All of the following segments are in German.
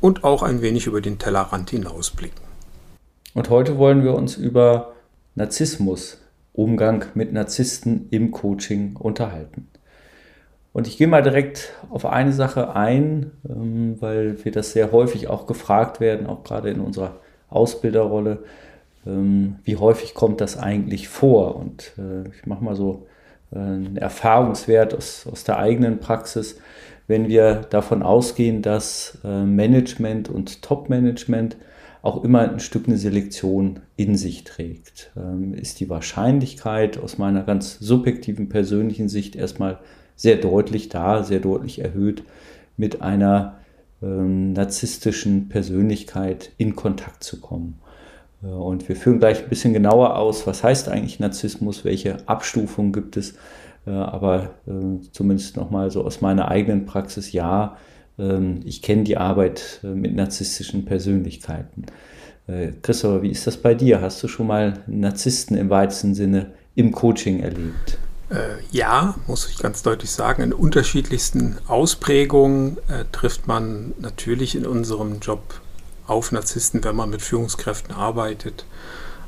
und auch ein wenig über den Tellerrand hinausblicken. Und heute wollen wir uns über Narzissmus, Umgang mit Narzissten im Coaching unterhalten. Und ich gehe mal direkt auf eine Sache ein, ähm, weil wir das sehr häufig auch gefragt werden, auch gerade in unserer Ausbilderrolle. Ähm, wie häufig kommt das eigentlich vor? Und äh, ich mache mal so äh, einen Erfahrungswert aus, aus der eigenen Praxis wenn wir davon ausgehen, dass äh, Management und Top-Management auch immer ein Stück eine Selektion in sich trägt, ähm, ist die Wahrscheinlichkeit aus meiner ganz subjektiven persönlichen Sicht erstmal sehr deutlich da, sehr deutlich erhöht, mit einer ähm, narzisstischen Persönlichkeit in Kontakt zu kommen. Äh, und wir führen gleich ein bisschen genauer aus, was heißt eigentlich Narzissmus, welche Abstufungen gibt es aber äh, zumindest nochmal so aus meiner eigenen Praxis, ja, ähm, ich kenne die Arbeit äh, mit narzisstischen Persönlichkeiten. Äh, Christopher, wie ist das bei dir? Hast du schon mal Narzissten im weitesten Sinne im Coaching erlebt? ja, muss ich ganz deutlich sagen. In unterschiedlichsten Ausprägungen trifft man natürlich in unserem Job auf Narzissten, wenn man mit Führungskräften arbeitet.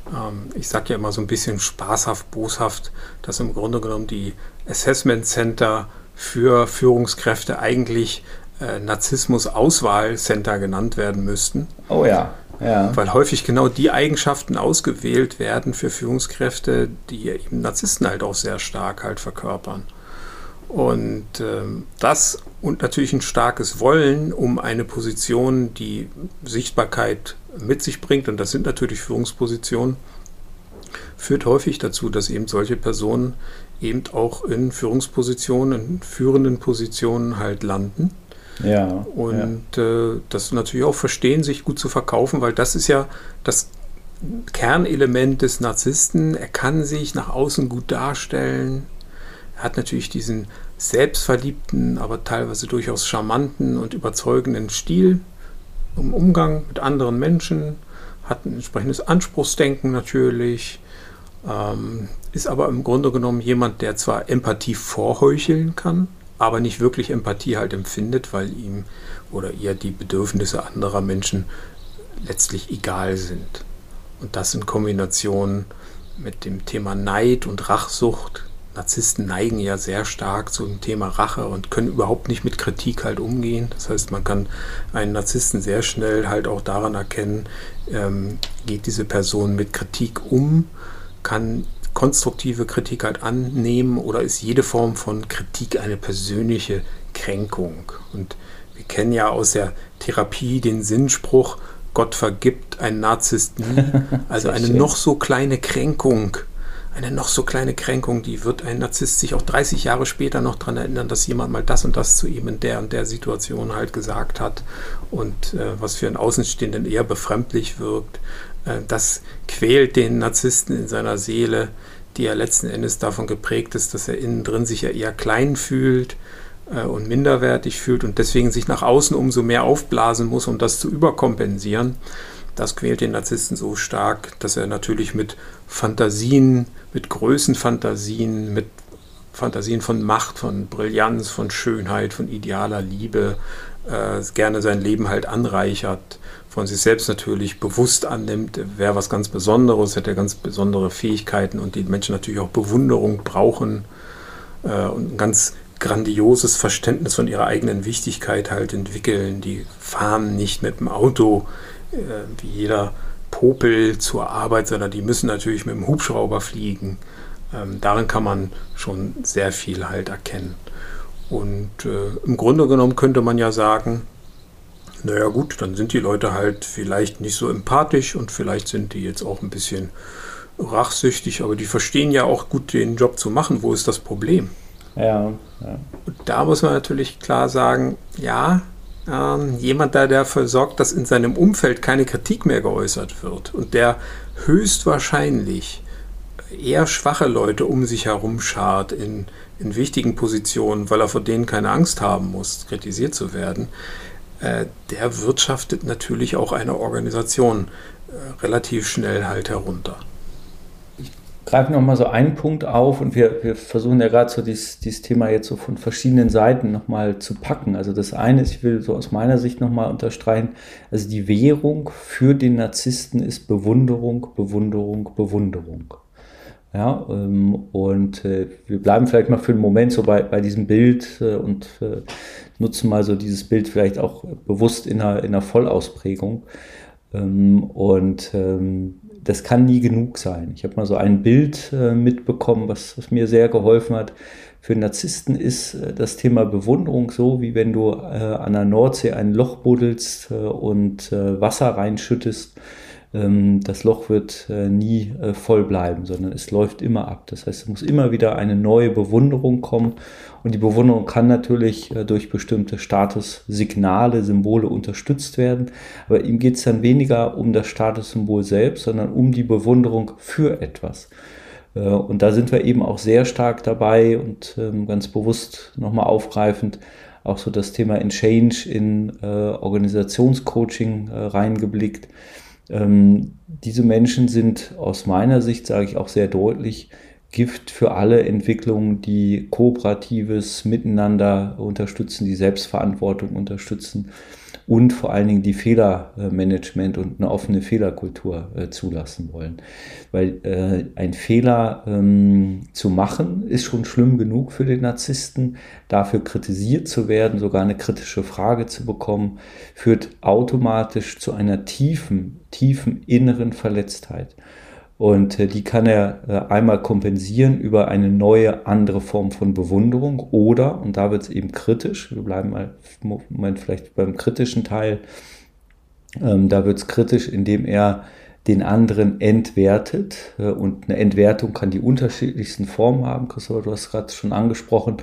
Ähm, ich sage ja immer so ein bisschen spaßhaft, boshaft, dass im Grunde genommen die Assessment Center für Führungskräfte eigentlich äh, Narzissmus-Auswahl-Center genannt werden müssten. Oh ja. Ja. Weil häufig genau die Eigenschaften ausgewählt werden für Führungskräfte, die eben Narzissten halt auch sehr stark halt verkörpern. Und ähm, das und natürlich ein starkes Wollen, um eine Position, die Sichtbarkeit mit sich bringt, und das sind natürlich Führungspositionen, führt häufig dazu, dass eben solche Personen eben auch in Führungspositionen, in führenden Positionen halt landen. Ja. Und ja. Äh, das natürlich auch verstehen, sich gut zu verkaufen, weil das ist ja das Kernelement des Narzissten. Er kann sich nach außen gut darstellen. Er hat natürlich diesen selbstverliebten, aber teilweise durchaus charmanten und überzeugenden Stil im Umgang mit anderen Menschen, hat ein entsprechendes Anspruchsdenken natürlich, ähm, ist aber im Grunde genommen jemand, der zwar Empathie vorheucheln kann, aber nicht wirklich Empathie halt empfindet, weil ihm oder ihr die Bedürfnisse anderer Menschen letztlich egal sind. Und das in Kombination mit dem Thema Neid und Rachsucht Narzissten neigen ja sehr stark zum Thema Rache und können überhaupt nicht mit Kritik halt umgehen. Das heißt, man kann einen Narzissten sehr schnell halt auch daran erkennen, ähm, geht diese Person mit Kritik um, kann konstruktive Kritik halt annehmen oder ist jede Form von Kritik eine persönliche Kränkung. Und wir kennen ja aus der Therapie den Sinnspruch, Gott vergibt einen Narzisst nie. Also eine noch so kleine Kränkung eine noch so kleine Kränkung, die wird ein Narzisst sich auch 30 Jahre später noch daran erinnern, dass jemand mal das und das zu ihm in der und der Situation halt gesagt hat und äh, was für einen Außenstehenden eher befremdlich wirkt. Äh, das quält den Narzissten in seiner Seele, die ja letzten Endes davon geprägt ist, dass er innen drin sich ja eher klein fühlt äh, und minderwertig fühlt und deswegen sich nach außen umso mehr aufblasen muss, um das zu überkompensieren. Das quält den Narzissten so stark, dass er natürlich mit Fantasien, mit Größenfantasien, mit Fantasien von Macht, von Brillanz, von Schönheit, von idealer Liebe äh, gerne sein Leben halt anreichert, von sich selbst natürlich bewusst annimmt, wäre was ganz Besonderes, hätte ganz besondere Fähigkeiten und die Menschen natürlich auch Bewunderung brauchen äh, und ein ganz grandioses Verständnis von ihrer eigenen Wichtigkeit halt entwickeln. Die fahren nicht mit dem Auto äh, wie jeder Popel zur Arbeit, sondern die müssen natürlich mit dem Hubschrauber fliegen. Ähm, darin kann man schon sehr viel halt erkennen. Und äh, im Grunde genommen könnte man ja sagen, naja gut, dann sind die Leute halt vielleicht nicht so empathisch und vielleicht sind die jetzt auch ein bisschen rachsüchtig, aber die verstehen ja auch gut den Job zu machen. Wo ist das Problem? Ja, ja. Und da muss man natürlich klar sagen, ja, ähm, jemand da, der dafür sorgt, dass in seinem Umfeld keine Kritik mehr geäußert wird und der höchstwahrscheinlich eher schwache Leute um sich herum schart in, in wichtigen Positionen, weil er vor denen keine Angst haben muss, kritisiert zu werden, äh, der wirtschaftet natürlich auch eine Organisation äh, relativ schnell halt herunter greife noch mal so einen Punkt auf und wir, wir versuchen ja gerade so dieses, dieses Thema jetzt so von verschiedenen Seiten noch mal zu packen. Also das eine ist, ich will so aus meiner Sicht noch mal unterstreichen, also die Währung für den Narzissten ist Bewunderung, Bewunderung, Bewunderung. Ja, ähm, und äh, wir bleiben vielleicht mal für einen Moment so bei, bei diesem Bild äh, und äh, nutzen mal so dieses Bild vielleicht auch bewusst in einer, in einer Vollausprägung. Ähm, und ähm, das kann nie genug sein. Ich habe mal so ein Bild äh, mitbekommen, was, was, mir sehr geholfen hat. Für Narzissten ist äh, das Thema Bewunderung so, wie wenn du äh, an der Nordsee ein Loch buddelst und Wasser reinschüttest das Loch wird äh, nie äh, voll bleiben, sondern es läuft immer ab. Das heißt, es muss immer wieder eine neue Bewunderung kommen. Und die Bewunderung kann natürlich äh, durch bestimmte Statussignale, Symbole unterstützt werden. Aber ihm geht es dann weniger um das Statussymbol selbst, sondern um die Bewunderung für etwas. Und da sind wir eben auch sehr stark dabei und ähm, ganz bewusst nochmal aufgreifend, auch so das Thema in Change in Organisationscoaching reingeblickt. Ähm, diese Menschen sind aus meiner Sicht, sage ich auch sehr deutlich, Gift für alle Entwicklungen, die kooperatives Miteinander unterstützen, die Selbstverantwortung unterstützen und vor allen Dingen die Fehlermanagement und eine offene Fehlerkultur äh, zulassen wollen. Weil äh, ein Fehler ähm, zu machen ist schon schlimm genug für den Narzissten. Dafür kritisiert zu werden, sogar eine kritische Frage zu bekommen, führt automatisch zu einer tiefen, tiefen inneren Verletztheit. Und äh, die kann er äh, einmal kompensieren über eine neue, andere Form von Bewunderung oder, und da wird es eben kritisch, wir bleiben mal Moment vielleicht beim kritischen Teil, ähm, da wird es kritisch, indem er den anderen entwertet. Äh, und eine Entwertung kann die unterschiedlichsten Formen haben. Christopher, du hast gerade schon angesprochen.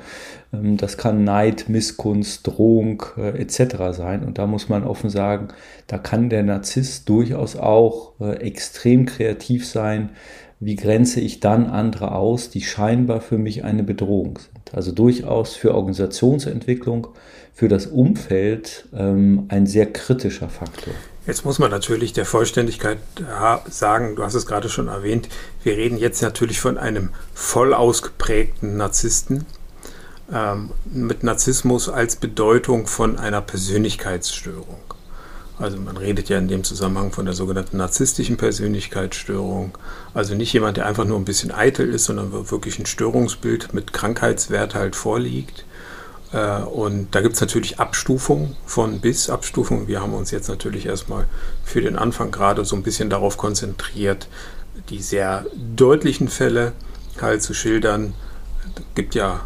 Ähm, das kann Neid, Missgunst, Drohung äh, etc. sein. Und da muss man offen sagen, da kann der Narzisst durchaus auch äh, extrem kreativ sein. Wie grenze ich dann andere aus, die scheinbar für mich eine Bedrohung sind? Also durchaus für Organisationsentwicklung, für das Umfeld ähm, ein sehr kritischer Faktor. Jetzt muss man natürlich der Vollständigkeit sagen, du hast es gerade schon erwähnt, wir reden jetzt natürlich von einem voll ausgeprägten Narzissten ähm, mit Narzissmus als Bedeutung von einer Persönlichkeitsstörung. Also man redet ja in dem Zusammenhang von der sogenannten narzisstischen Persönlichkeitsstörung. Also nicht jemand, der einfach nur ein bisschen eitel ist, sondern wirklich ein Störungsbild mit Krankheitswert halt vorliegt. Äh, und da gibt es natürlich Abstufungen von bis Abstufungen. Wir haben uns jetzt natürlich erstmal für den Anfang gerade so ein bisschen darauf konzentriert, die sehr deutlichen Fälle halt zu schildern. Es gibt ja,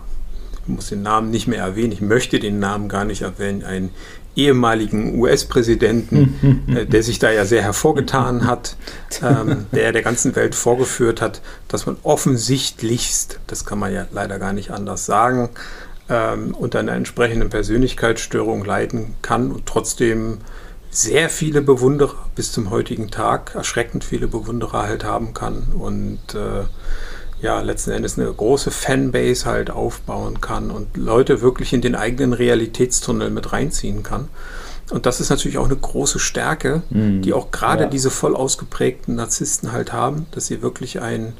muss den Namen nicht mehr erwähnen, ich möchte den Namen gar nicht erwähnen, einen ehemaligen US-Präsidenten, äh, der sich da ja sehr hervorgetan hat, ähm, der der ganzen Welt vorgeführt hat, dass man offensichtlichst, das kann man ja leider gar nicht anders sagen, ähm, unter einer entsprechenden Persönlichkeitsstörung leiden kann und trotzdem sehr viele Bewunderer bis zum heutigen Tag, erschreckend viele Bewunderer halt haben kann. Und äh, ja, letzten Endes eine große Fanbase halt aufbauen kann und Leute wirklich in den eigenen Realitätstunnel mit reinziehen kann. Und das ist natürlich auch eine große Stärke, mm, die auch gerade ja. diese voll ausgeprägten Narzissten halt haben, dass sie wirklich ein,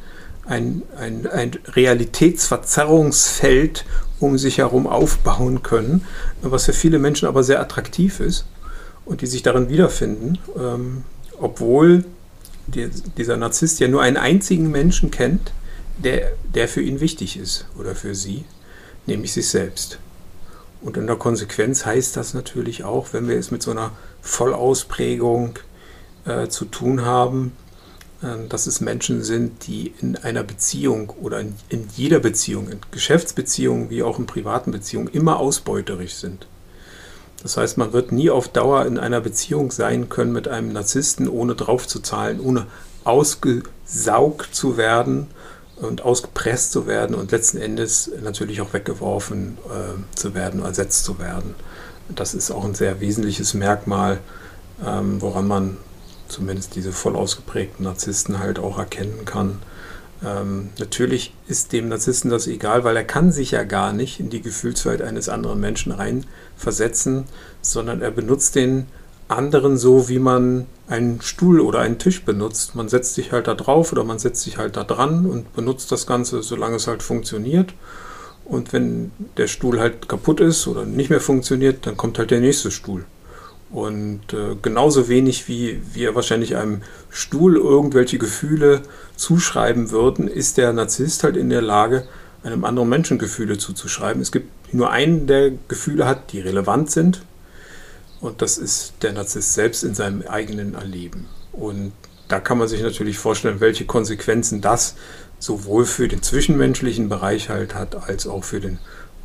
ein, ein, ein Realitätsverzerrungsfeld um sich herum aufbauen können, was für viele Menschen aber sehr attraktiv ist und die sich darin wiederfinden, ähm, obwohl die, dieser Narzisst ja nur einen einzigen Menschen kennt, der, der für ihn wichtig ist oder für sie, nämlich sich selbst. Und in der Konsequenz heißt das natürlich auch, wenn wir es mit so einer Vollausprägung äh, zu tun haben, ähm, dass es Menschen sind, die in einer Beziehung oder in, in jeder Beziehung, in Geschäftsbeziehungen wie auch in privaten Beziehungen, immer ausbeuterisch sind. Das heißt, man wird nie auf Dauer in einer Beziehung sein können mit einem Narzissten, ohne drauf zu zahlen, ohne ausgesaugt zu werden und ausgepresst zu werden und letzten Endes natürlich auch weggeworfen äh, zu werden, ersetzt zu werden. Das ist auch ein sehr wesentliches Merkmal, ähm, woran man zumindest diese voll ausgeprägten Narzissten halt auch erkennen kann. Ähm, natürlich ist dem Narzissten das egal, weil er kann sich ja gar nicht in die Gefühlswelt eines anderen Menschen reinversetzen, sondern er benutzt den anderen so, wie man einen Stuhl oder einen Tisch benutzt. Man setzt sich halt da drauf oder man setzt sich halt da dran und benutzt das Ganze, solange es halt funktioniert. Und wenn der Stuhl halt kaputt ist oder nicht mehr funktioniert, dann kommt halt der nächste Stuhl. Und äh, genauso wenig wie wir wahrscheinlich einem Stuhl irgendwelche Gefühle zuschreiben würden, ist der Narzisst halt in der Lage, einem anderen Menschen Gefühle zuzuschreiben. Es gibt nur einen, der Gefühle hat, die relevant sind. Und das ist der Narzisst selbst in seinem eigenen Erleben. Und da kann man sich natürlich vorstellen, welche Konsequenzen das sowohl für den zwischenmenschlichen Bereich halt hat, als auch für den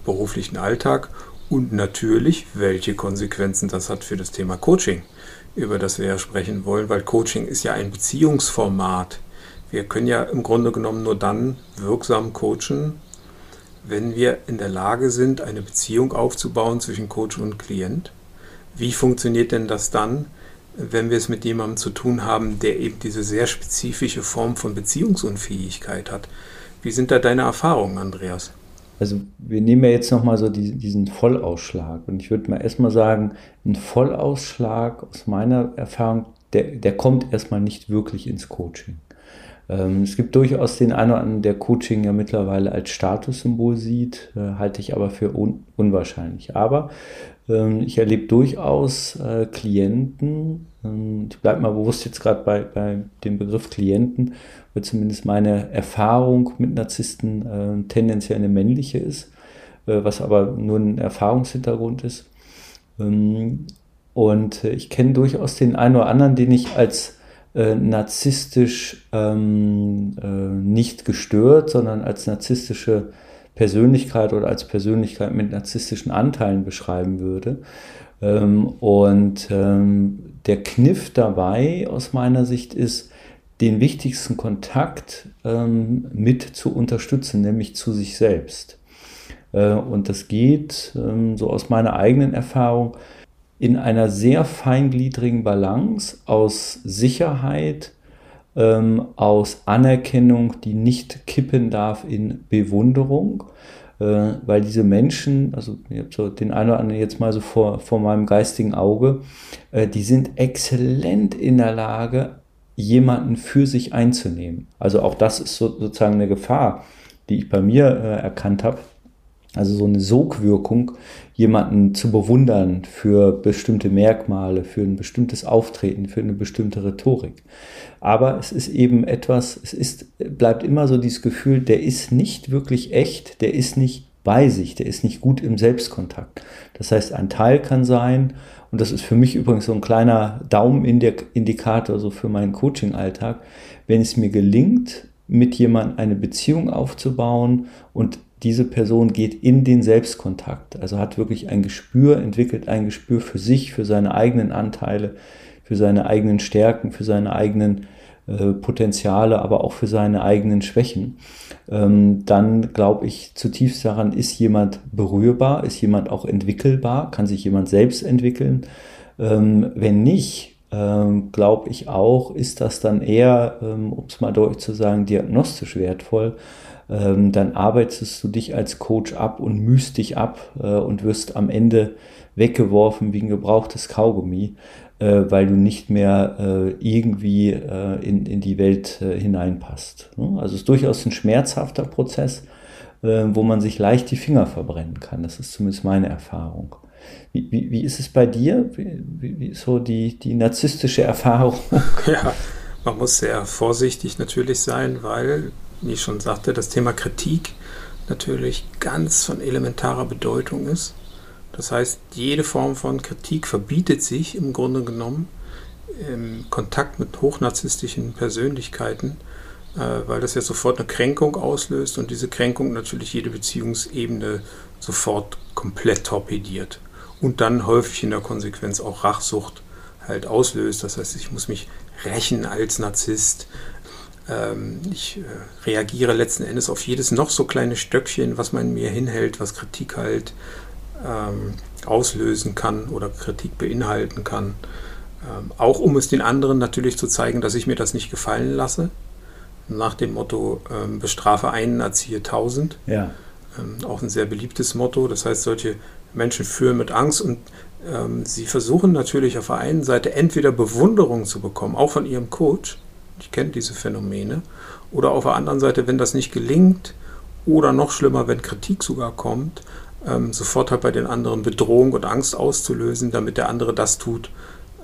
beruflichen Alltag und natürlich, welche Konsequenzen das hat für das Thema Coaching, über das wir ja sprechen wollen, weil Coaching ist ja ein Beziehungsformat. Wir können ja im Grunde genommen nur dann wirksam coachen, wenn wir in der Lage sind, eine Beziehung aufzubauen zwischen Coach und Klient. Wie funktioniert denn das dann, wenn wir es mit jemandem zu tun haben, der eben diese sehr spezifische Form von Beziehungsunfähigkeit hat? Wie sind da deine Erfahrungen, Andreas? Also wir nehmen ja jetzt nochmal so die, diesen Vollausschlag. Und ich würde mal erstmal sagen, ein Vollausschlag aus meiner Erfahrung, der, der kommt erstmal nicht wirklich ins Coaching. Ähm, es gibt durchaus den einen oder anderen, der Coaching ja mittlerweile als Statussymbol sieht, äh, halte ich aber für un unwahrscheinlich. Aber ich erlebe durchaus äh, Klienten, ähm, ich bleibe mal bewusst jetzt gerade bei, bei dem Begriff Klienten, weil zumindest meine Erfahrung mit Narzissten äh, tendenziell eine männliche ist, äh, was aber nur ein Erfahrungshintergrund ist. Ähm, und äh, ich kenne durchaus den einen oder anderen, den ich als äh, narzisstisch ähm, äh, nicht gestört, sondern als narzisstische Persönlichkeit oder als Persönlichkeit mit narzisstischen Anteilen beschreiben würde. Ähm, und ähm, der Kniff dabei aus meiner Sicht ist, den wichtigsten Kontakt ähm, mit zu unterstützen, nämlich zu sich selbst. Äh, und das geht, so aus meiner eigenen Erfahrung, in einer sehr feingliedrigen Balance aus Sicherheit, ähm, aus Anerkennung, die nicht kippen darf in Bewunderung, äh, weil diese Menschen, also ich habe so den einen oder anderen jetzt mal so vor, vor meinem geistigen Auge, äh, die sind exzellent in der Lage, jemanden für sich einzunehmen. Also auch das ist so, sozusagen eine Gefahr, die ich bei mir äh, erkannt habe also so eine Sogwirkung, jemanden zu bewundern für bestimmte Merkmale, für ein bestimmtes Auftreten, für eine bestimmte Rhetorik. Aber es ist eben etwas, es ist, bleibt immer so dieses Gefühl, der ist nicht wirklich echt, der ist nicht bei sich, der ist nicht gut im Selbstkontakt. Das heißt, ein Teil kann sein, und das ist für mich übrigens so ein kleiner Daumenindikator so für meinen Coaching-Alltag, wenn es mir gelingt, mit jemandem eine Beziehung aufzubauen und diese Person geht in den Selbstkontakt, also hat wirklich ein Gespür, entwickelt ein Gespür für sich, für seine eigenen Anteile, für seine eigenen Stärken, für seine eigenen äh, Potenziale, aber auch für seine eigenen Schwächen, ähm, dann glaube ich zutiefst daran, ist jemand berührbar, ist jemand auch entwickelbar, kann sich jemand selbst entwickeln. Ähm, wenn nicht, ähm, glaube ich auch, ist das dann eher, ähm, um es mal deutlich zu sagen, diagnostisch wertvoll, ähm, dann arbeitest du dich als Coach ab und mühst dich ab äh, und wirst am Ende weggeworfen wie ein gebrauchtes Kaugummi, äh, weil du nicht mehr äh, irgendwie äh, in, in die Welt äh, hineinpasst. Ne? Also es ist durchaus ein schmerzhafter Prozess, äh, wo man sich leicht die Finger verbrennen kann. Das ist zumindest meine Erfahrung. Wie, wie, wie ist es bei dir? Wie, wie, so die, die narzisstische Erfahrung? Ja, man muss sehr vorsichtig natürlich sein, weil wie ich schon sagte, das Thema Kritik natürlich ganz von elementarer Bedeutung ist. Das heißt, jede Form von Kritik verbietet sich im Grunde genommen im Kontakt mit hochnarzisstischen Persönlichkeiten, äh, weil das ja sofort eine Kränkung auslöst und diese Kränkung natürlich jede Beziehungsebene sofort komplett torpediert und dann häufig in der Konsequenz auch Rachsucht halt auslöst. Das heißt, ich muss mich rächen als Narzisst, ich äh, reagiere letzten Endes auf jedes noch so kleine Stöckchen, was man mir hinhält, was Kritik halt ähm, auslösen kann oder Kritik beinhalten kann. Ähm, auch um es den anderen natürlich zu zeigen, dass ich mir das nicht gefallen lasse. Nach dem Motto, ähm, bestrafe einen, erziehe tausend. Ja. Ähm, auch ein sehr beliebtes Motto. Das heißt, solche Menschen führen mit Angst und ähm, sie versuchen natürlich auf der einen Seite entweder Bewunderung zu bekommen, auch von ihrem Coach, ich kenne diese Phänomene, oder auf der anderen Seite, wenn das nicht gelingt, oder noch schlimmer, wenn Kritik sogar kommt, ähm, sofort halt bei den anderen Bedrohung und Angst auszulösen, damit der andere das tut,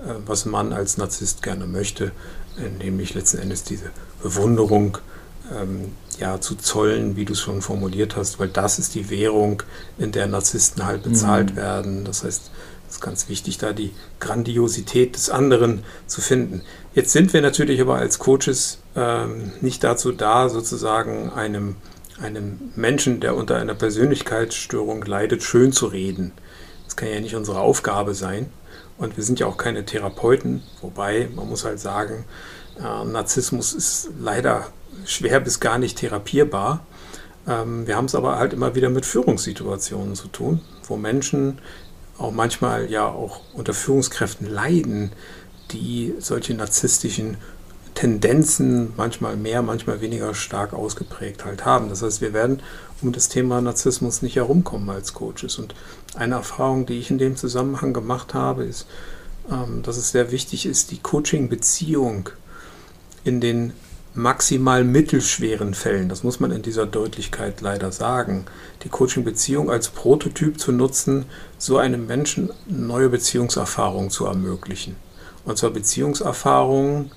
äh, was man als Narzisst gerne möchte, äh, nämlich letzten Endes diese Bewunderung ähm, ja, zu zollen, wie du es schon formuliert hast, weil das ist die Währung, in der Narzissten halt bezahlt mhm. werden. Das heißt, ist ganz wichtig, da die Grandiosität des anderen zu finden. Jetzt sind wir natürlich aber als Coaches ähm, nicht dazu da, sozusagen einem, einem Menschen, der unter einer Persönlichkeitsstörung leidet, schön zu reden. Das kann ja nicht unsere Aufgabe sein. Und wir sind ja auch keine Therapeuten, wobei man muss halt sagen, äh, Narzissmus ist leider schwer bis gar nicht therapierbar. Ähm, wir haben es aber halt immer wieder mit Führungssituationen zu tun, wo Menschen auch manchmal ja auch unter Führungskräften leiden, die solche narzisstischen Tendenzen manchmal mehr, manchmal weniger stark ausgeprägt halt haben. Das heißt, wir werden um das Thema Narzissmus nicht herumkommen als Coaches. Und eine Erfahrung, die ich in dem Zusammenhang gemacht habe, ist, ähm, dass es sehr wichtig ist, die Coaching-Beziehung in den maximal mittelschweren Fällen, das muss man in dieser Deutlichkeit leider sagen, die Coaching-Beziehung als Prototyp zu nutzen, so einem Menschen neue Beziehungserfahrungen zu ermöglichen. Und zwar Beziehungserfahrungen,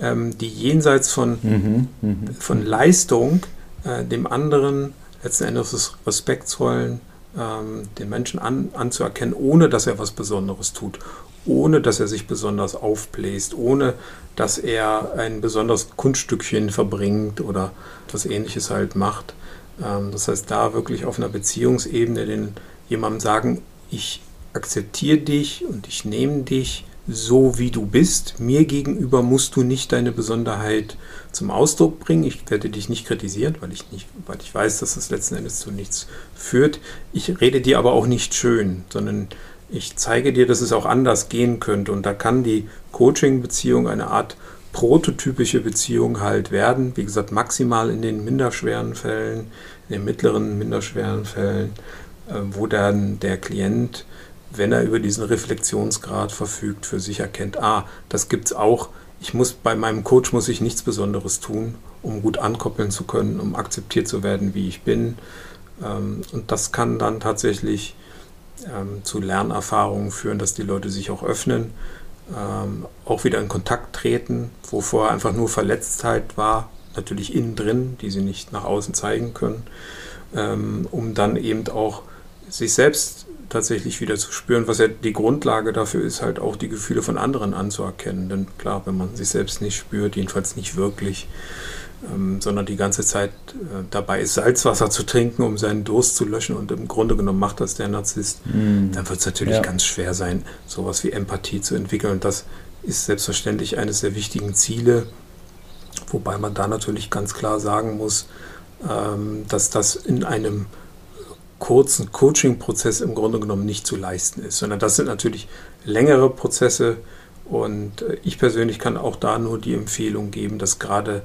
ähm, die jenseits von, mhm, mh. von Leistung äh, dem anderen letzten Endes das Respekt zollen, ähm, den Menschen an, anzuerkennen, ohne dass er was Besonderes tut, ohne dass er sich besonders aufbläst, ohne dass er ein besonderes Kunststückchen verbringt oder etwas ähnliches halt macht. Ähm, das heißt, da wirklich auf einer Beziehungsebene den jemandem sagen, ich akzeptiere dich und ich nehme dich so, wie du bist. Mir gegenüber musst du nicht deine Besonderheit zum Ausdruck bringen. Ich werde dich nicht kritisieren, weil ich, nicht, weil ich weiß, dass es letzten Endes zu nichts führt. Ich rede dir aber auch nicht schön, sondern ich zeige dir, dass es auch anders gehen könnte. Und da kann die Coaching-Beziehung eine Art prototypische Beziehung halt werden. Wie gesagt, maximal in den minderschweren Fällen, in den mittleren minderschweren Fällen, äh, wo dann der Klient, wenn er über diesen Reflexionsgrad verfügt, für sich erkennt, ah, das gibt es auch. Ich muss bei meinem Coach muss ich nichts Besonderes tun, um gut ankoppeln zu können, um akzeptiert zu werden, wie ich bin. Ähm, und das kann dann tatsächlich ähm, zu Lernerfahrungen führen, dass die Leute sich auch öffnen, ähm, auch wieder in Kontakt treten, wo vorher einfach nur Verletztheit war, natürlich innen drin, die sie nicht nach außen zeigen können, ähm, um dann eben auch sich selbst tatsächlich wieder zu spüren, was ja die Grundlage dafür ist, halt auch die Gefühle von anderen anzuerkennen. Denn klar, wenn man sich selbst nicht spürt, jedenfalls nicht wirklich, ähm, sondern die ganze Zeit äh, dabei ist, Salzwasser zu trinken, um seinen Durst zu löschen und im Grunde genommen macht das der Narzisst, mm. dann wird es natürlich ja. ganz schwer sein, sowas wie Empathie zu entwickeln. Und das ist selbstverständlich eines der wichtigen Ziele, wobei man da natürlich ganz klar sagen muss, ähm, dass das in einem kurzen Coaching-Prozess im Grunde genommen nicht zu leisten ist, sondern das sind natürlich längere Prozesse und äh, ich persönlich kann auch da nur die Empfehlung geben, dass gerade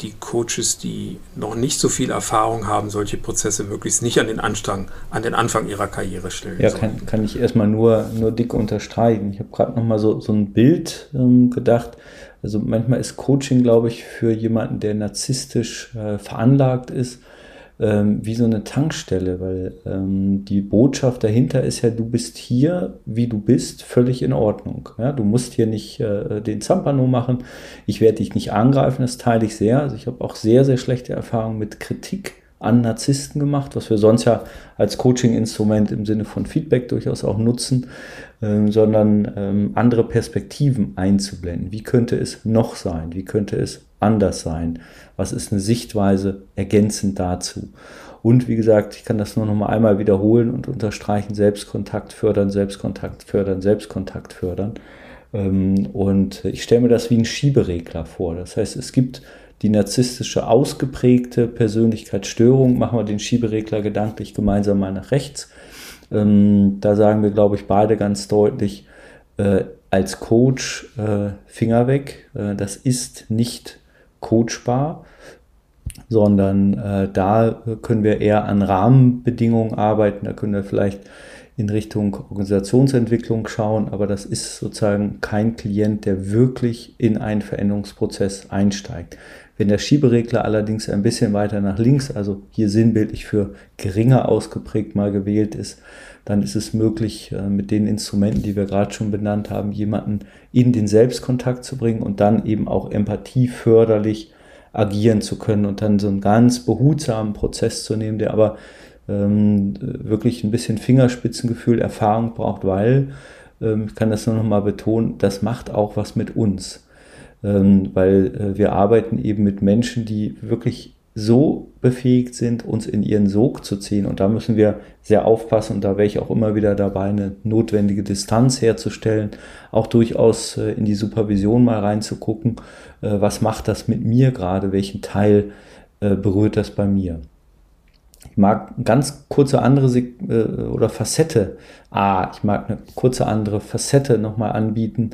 die Coaches, die noch nicht so viel Erfahrung haben, solche Prozesse möglichst nicht an den Anfang, an den Anfang ihrer Karriere stellen. Ja, kann, kann, ich erstmal nur, nur dick unterstreichen. Ich habe gerade nochmal so, so ein Bild ähm, gedacht. Also manchmal ist Coaching, glaube ich, für jemanden, der narzisstisch äh, veranlagt ist, ähm, wie so eine Tankstelle, weil ähm, die Botschaft dahinter ist ja, du bist hier, wie du bist, völlig in Ordnung. Ja, du musst hier nicht äh, den Zampano machen. Ich werde dich nicht angreifen, das teile ich sehr. Also ich habe auch sehr, sehr schlechte Erfahrungen mit Kritik an Narzissten gemacht, was wir sonst ja als Coaching-Instrument im Sinne von Feedback durchaus auch nutzen, ähm, sondern ähm, andere Perspektiven einzublenden. Wie könnte es noch sein? Wie könnte es anders sein? Was ist eine Sichtweise ergänzend dazu? Und wie gesagt, ich kann das nur noch mal einmal wiederholen und unterstreichen, Selbstkontakt fördern, Selbstkontakt fördern, Selbstkontakt fördern. Ähm, und ich stelle mir das wie ein Schieberegler vor. Das heißt, es gibt die narzisstische ausgeprägte Persönlichkeitsstörung. Machen wir den Schieberegler gedanklich gemeinsam mal nach rechts. Ähm, da sagen wir, glaube ich, beide ganz deutlich, äh, als Coach äh, Finger weg. Äh, das ist nicht coachbar, sondern äh, da können wir eher an Rahmenbedingungen arbeiten. Da können wir vielleicht in Richtung Organisationsentwicklung schauen, aber das ist sozusagen kein Klient, der wirklich in einen Veränderungsprozess einsteigt. Wenn der Schieberegler allerdings ein bisschen weiter nach links, also hier sinnbildlich für geringer ausgeprägt mal gewählt ist, dann ist es möglich, äh, mit den Instrumenten, die wir gerade schon benannt haben, jemanden in den Selbstkontakt zu bringen und dann eben auch empathieförderlich agieren zu können und dann so einen ganz behutsamen Prozess zu nehmen, der aber ähm, wirklich ein bisschen Fingerspitzengefühl, Erfahrung braucht, weil, ähm, ich kann das nur noch mal betonen, das macht auch was mit uns. Ähm, weil äh, wir arbeiten eben mit Menschen, die wirklich so befähigt sind, uns in ihren Sog zu ziehen. Und da müssen wir sehr aufpassen und da wäre ich auch immer wieder dabei, eine notwendige Distanz herzustellen, auch durchaus äh, in die Supervision mal reinzugucken, äh, was macht das mit mir gerade, welchen Teil berührt das bei mir. Ich mag eine ganz kurze andere äh, oder Facette, ah, ich mag eine kurze andere Facette nochmal anbieten,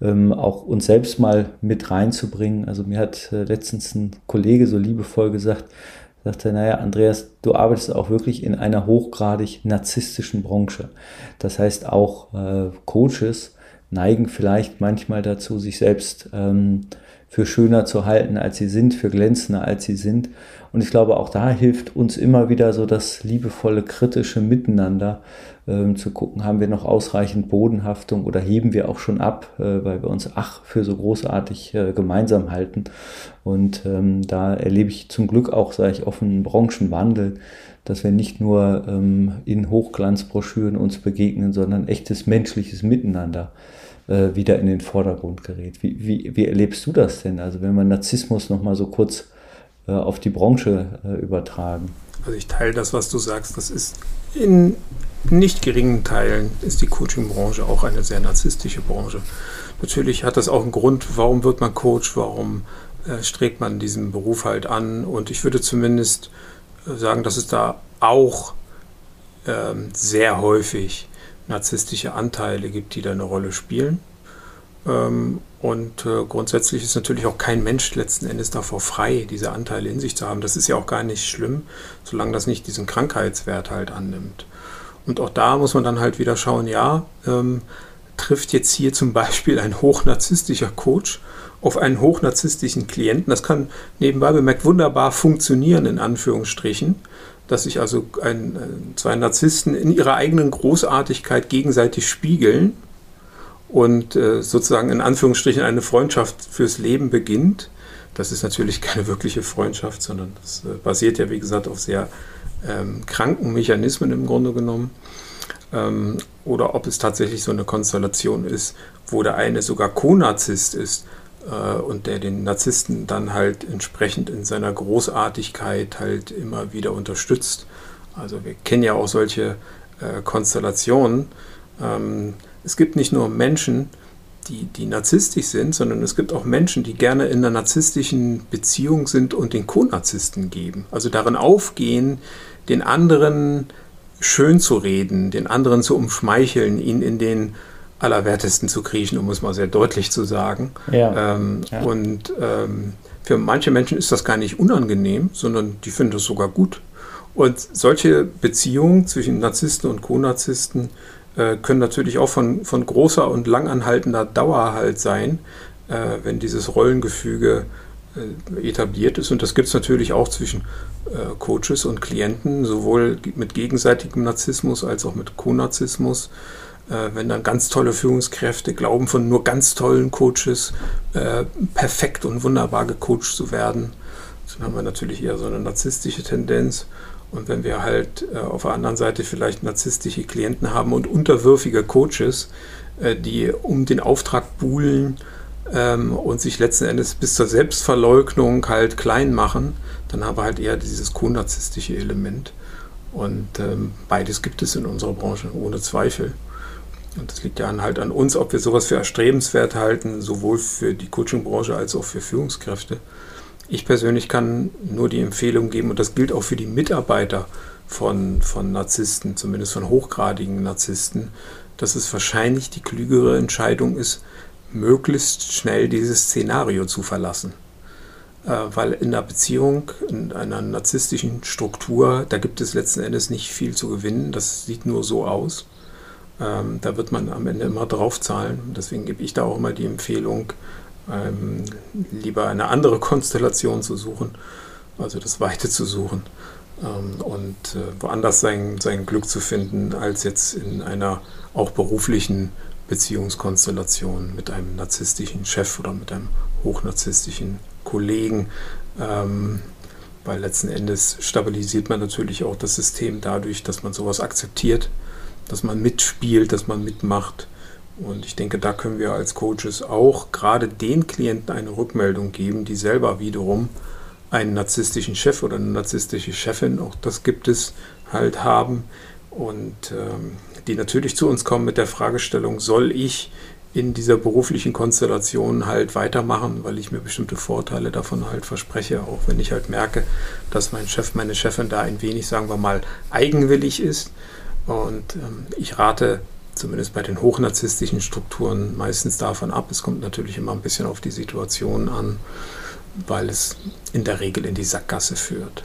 ähm, auch uns selbst mal mit reinzubringen. Also mir hat äh, letztens ein Kollege so liebevoll gesagt, sagte, naja, Andreas, du arbeitest auch wirklich in einer hochgradig narzisstischen Branche. Das heißt, auch äh, Coaches neigen vielleicht manchmal dazu, sich selbst ähm, für schöner zu halten, als sie sind, für glänzender, als sie sind. Und ich glaube, auch da hilft uns immer wieder so das liebevolle, kritische Miteinander ähm, zu gucken, haben wir noch ausreichend Bodenhaftung oder heben wir auch schon ab, äh, weil wir uns ach für so großartig äh, gemeinsam halten. Und ähm, da erlebe ich zum Glück auch, sage ich, offenen Branchenwandel, dass wir nicht nur ähm, in Hochglanzbroschüren uns begegnen, sondern echtes menschliches Miteinander äh, wieder in den Vordergrund gerät. Wie, wie, wie erlebst du das denn? Also wenn man Narzissmus nochmal so kurz äh, auf die Branche äh, übertragen. Also ich teile das, was du sagst. Das ist in nicht geringen Teilen ist die Coaching-Branche auch eine sehr narzisstische Branche. Natürlich hat das auch einen Grund, warum wird man Coach, warum äh, strebt man diesen Beruf halt an. Und ich würde zumindest äh, sagen, dass es da auch ähm, sehr häufig narzisstische Anteile gibt, die da eine Rolle spielen. Ähm, und äh, grundsätzlich ist natürlich auch kein Mensch letzten Endes davor frei, diese Anteile in sich zu haben. Das ist ja auch gar nicht schlimm, solange das nicht diesen Krankheitswert halt annimmt. Und auch da muss man dann halt wieder schauen, ja, ähm, trifft jetzt hier zum Beispiel ein hochnarzisstischer Coach auf einen hochnarzisstischen Klienten. Das kann nebenbei bemerkt wunderbar funktionieren, in Anführungsstrichen dass sich also ein, äh, zwei Narzissten in ihrer eigenen Großartigkeit gegenseitig spiegeln und äh, sozusagen in Anführungsstrichen eine Freundschaft fürs Leben beginnt. Das ist natürlich keine wirkliche Freundschaft, sondern das äh, basiert ja, wie gesagt, auf sehr ähm, kranken Mechanismen im Grunde genommen. Ähm, oder ob es tatsächlich so eine Konstellation ist, wo der eine sogar Co-Narzisst ist und der den Narzissten dann halt entsprechend in seiner Großartigkeit halt immer wieder unterstützt. Also wir kennen ja auch solche äh, Konstellationen. Ähm, es gibt nicht nur Menschen, die, die narzisstisch sind, sondern es gibt auch Menschen, die gerne in einer narzisstischen Beziehung sind und den Co-Narzissten geben. Also darin aufgehen, den anderen schön zu reden, den anderen zu umschmeicheln, ihn in den Allerwertesten zu kriechen, um es mal sehr deutlich zu sagen. Ja. Ähm, ja. Und ähm, für manche Menschen ist das gar nicht unangenehm, sondern die finden das sogar gut. Und solche Beziehungen zwischen Narzissten und Co-Narzissten äh, können natürlich auch von, von großer und langanhaltender Dauer halt sein, äh, wenn dieses Rollengefüge äh, etabliert ist. Und das gibt es natürlich auch zwischen äh, Coaches und Klienten, sowohl mit gegenseitigem Narzissmus als auch mit Co-Narzissmus äh, wenn dann ganz tolle Führungskräfte glauben, von nur ganz tollen Coaches äh, perfekt und wunderbar gecoacht zu werden, dann haben wir natürlich eher so eine narzisstische Tendenz. Und wenn wir halt äh, auf der anderen Seite vielleicht narzisstische Klienten haben und unterwürfige Coaches, äh, die um den Auftrag buhlen ähm, und sich letzten Endes bis zur Selbstverleugnung halt klein machen, dann haben wir halt eher dieses konarzistische Element. Und ähm, beides gibt es in unserer Branche, ohne Zweifel. Und das liegt ja halt an uns, ob wir sowas für erstrebenswert halten, sowohl für die Coachingbranche als auch für Führungskräfte. Ich persönlich kann nur die Empfehlung geben, und das gilt auch für die Mitarbeiter von, von Narzissten, zumindest von hochgradigen Narzissten, dass es wahrscheinlich die klügere Entscheidung ist, möglichst schnell dieses Szenario zu verlassen. Äh, weil in einer Beziehung, in einer narzisstischen Struktur, da gibt es letzten Endes nicht viel zu gewinnen. Das sieht nur so aus. Ähm, da wird man am Ende immer drauf zahlen. Deswegen gebe ich da auch immer die Empfehlung, ähm, lieber eine andere Konstellation zu suchen, also das Weite zu suchen ähm, und äh, woanders sein, sein Glück zu finden, als jetzt in einer auch beruflichen Beziehungskonstellation mit einem narzisstischen Chef oder mit einem hochnarzisstischen Kollegen. Ähm, weil letzten Endes stabilisiert man natürlich auch das System dadurch, dass man sowas akzeptiert, dass man mitspielt, dass man mitmacht. Und ich denke, da können wir als Coaches auch gerade den Klienten eine Rückmeldung geben, die selber wiederum einen narzisstischen Chef oder eine narzisstische Chefin, auch das gibt es, halt haben. Und ähm, die natürlich zu uns kommen mit der Fragestellung, soll ich in dieser beruflichen Konstellation halt weitermachen, weil ich mir bestimmte Vorteile davon halt verspreche, auch wenn ich halt merke, dass mein Chef, meine Chefin da ein wenig, sagen wir mal, eigenwillig ist. Und ähm, ich rate zumindest bei den hochnarzisstischen Strukturen meistens davon ab. Es kommt natürlich immer ein bisschen auf die Situation an, weil es in der Regel in die Sackgasse führt.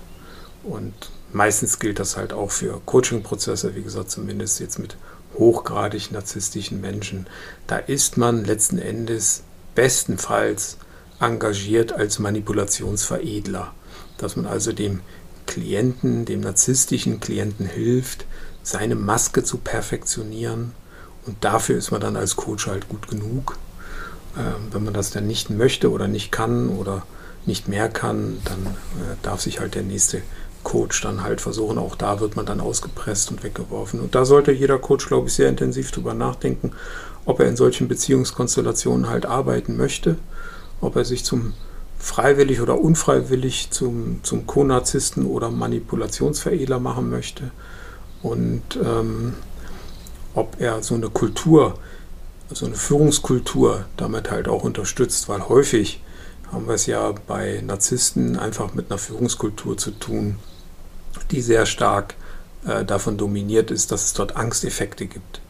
Und meistens gilt das halt auch für Coaching-Prozesse, wie gesagt, zumindest jetzt mit hochgradig narzisstischen Menschen. Da ist man letzten Endes bestenfalls engagiert als Manipulationsveredler, dass man also dem Klienten, dem narzisstischen Klienten hilft, seine Maske zu perfektionieren. Und dafür ist man dann als Coach halt gut genug. Ähm, wenn man das dann nicht möchte oder nicht kann oder nicht mehr kann, dann äh, darf sich halt der nächste Coach dann halt versuchen. Auch da wird man dann ausgepresst und weggeworfen. Und da sollte jeder Coach, glaube ich, sehr intensiv drüber nachdenken, ob er in solchen Beziehungskonstellationen halt arbeiten möchte, ob er sich zum freiwillig oder unfreiwillig zum, zum Co-Narzissten oder Manipulationsveredler machen möchte und ähm, ob er so eine Kultur, so eine Führungskultur damit halt auch unterstützt, weil häufig haben wir es ja bei Narzissten einfach mit einer Führungskultur zu tun, die sehr stark äh, davon dominiert ist, dass es dort Angsteffekte gibt.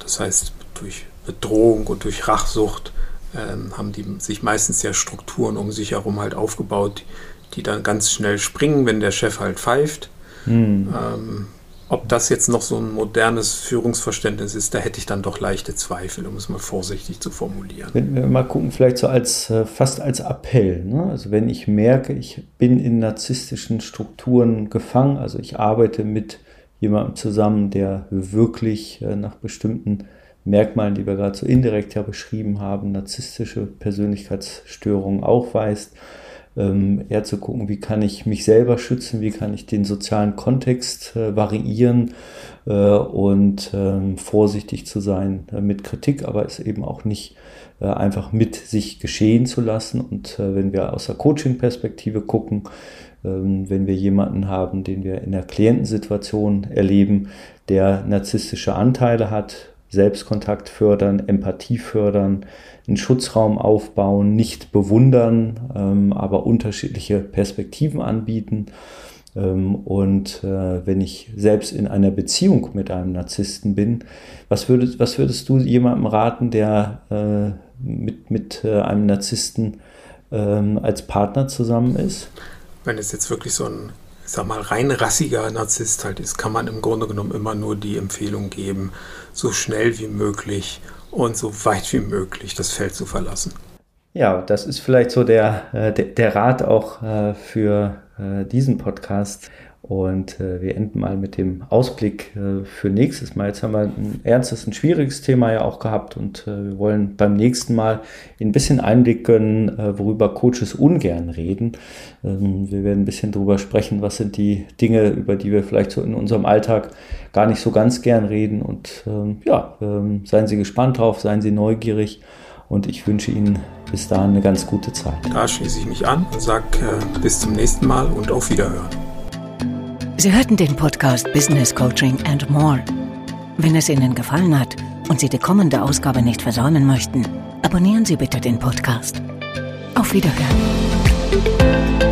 Das heißt, durch Bedrohung und durch Rachsucht ähm, haben die sich meistens ja Strukturen um sich herum halt aufgebaut, die dann ganz schnell springen, wenn der Chef halt pfeift. Mhm. Ähm, ob das jetzt noch so ein modernes Führungsverständnis ist, da hätte ich dann doch leichte Zweifel, um es mal vorsichtig zu formulieren. Wenn wir mal gucken, vielleicht so als äh, fast als Appell. Ne? Also wenn ich merke, ich bin in narzisstischen Strukturen gefangen, also ich arbeite mit jemandem zusammen, der wirklich äh, nach bestimmten Merkmalen, die wir gerade so indirekt ja beschrieben haben, narzisstische Persönlichkeitsstörungen aufweist, ähm, eher zu gucken, wie kann ich mich selber schützen, wie kann ich den sozialen Kontext äh, variieren äh, und ähm, vorsichtig zu sein äh, mit Kritik, aber es eben auch nicht äh, einfach mit sich geschehen zu lassen. Und äh, wenn wir aus der Coaching-Perspektive gucken, ähm, wenn wir jemanden haben, den wir in der Klientensituation erleben, der narzisstische Anteile hat, Selbstkontakt fördern, Empathie fördern, einen Schutzraum aufbauen, nicht bewundern, ähm, aber unterschiedliche Perspektiven anbieten. Ähm, und äh, wenn ich selbst in einer Beziehung mit einem Narzissten bin, was würdest, was würdest du jemandem raten, der äh, mit, mit äh, einem Narzissten ähm, als Partner zusammen ist? Wenn es jetzt wirklich so ein ich sag mal, rein rassiger Narzisst halt ist, kann man im Grunde genommen immer nur die Empfehlung geben, so schnell wie möglich und so weit wie möglich das Feld zu verlassen. Ja, das ist vielleicht so der, äh, der, der Rat auch äh, für äh, diesen Podcast. Und äh, wir enden mal mit dem Ausblick äh, für nächstes Mal. Jetzt haben wir ein ernstes, ein schwieriges Thema ja auch gehabt und äh, wir wollen beim nächsten Mal ein bisschen Einblick gönnen, äh, worüber Coaches ungern reden. Ähm, wir werden ein bisschen darüber sprechen, was sind die Dinge, über die wir vielleicht so in unserem Alltag gar nicht so ganz gern reden. Und ähm, ja, ähm, seien Sie gespannt drauf, seien Sie neugierig. Und ich wünsche Ihnen bis dahin eine ganz gute Zeit. Da schließe ich mich an und sage äh, bis zum nächsten Mal und auf Wiederhören. Sie hörten den Podcast Business Coaching and More. Wenn es Ihnen gefallen hat und Sie die kommende Ausgabe nicht versäumen möchten, abonnieren Sie bitte den Podcast. Auf Wiederhören.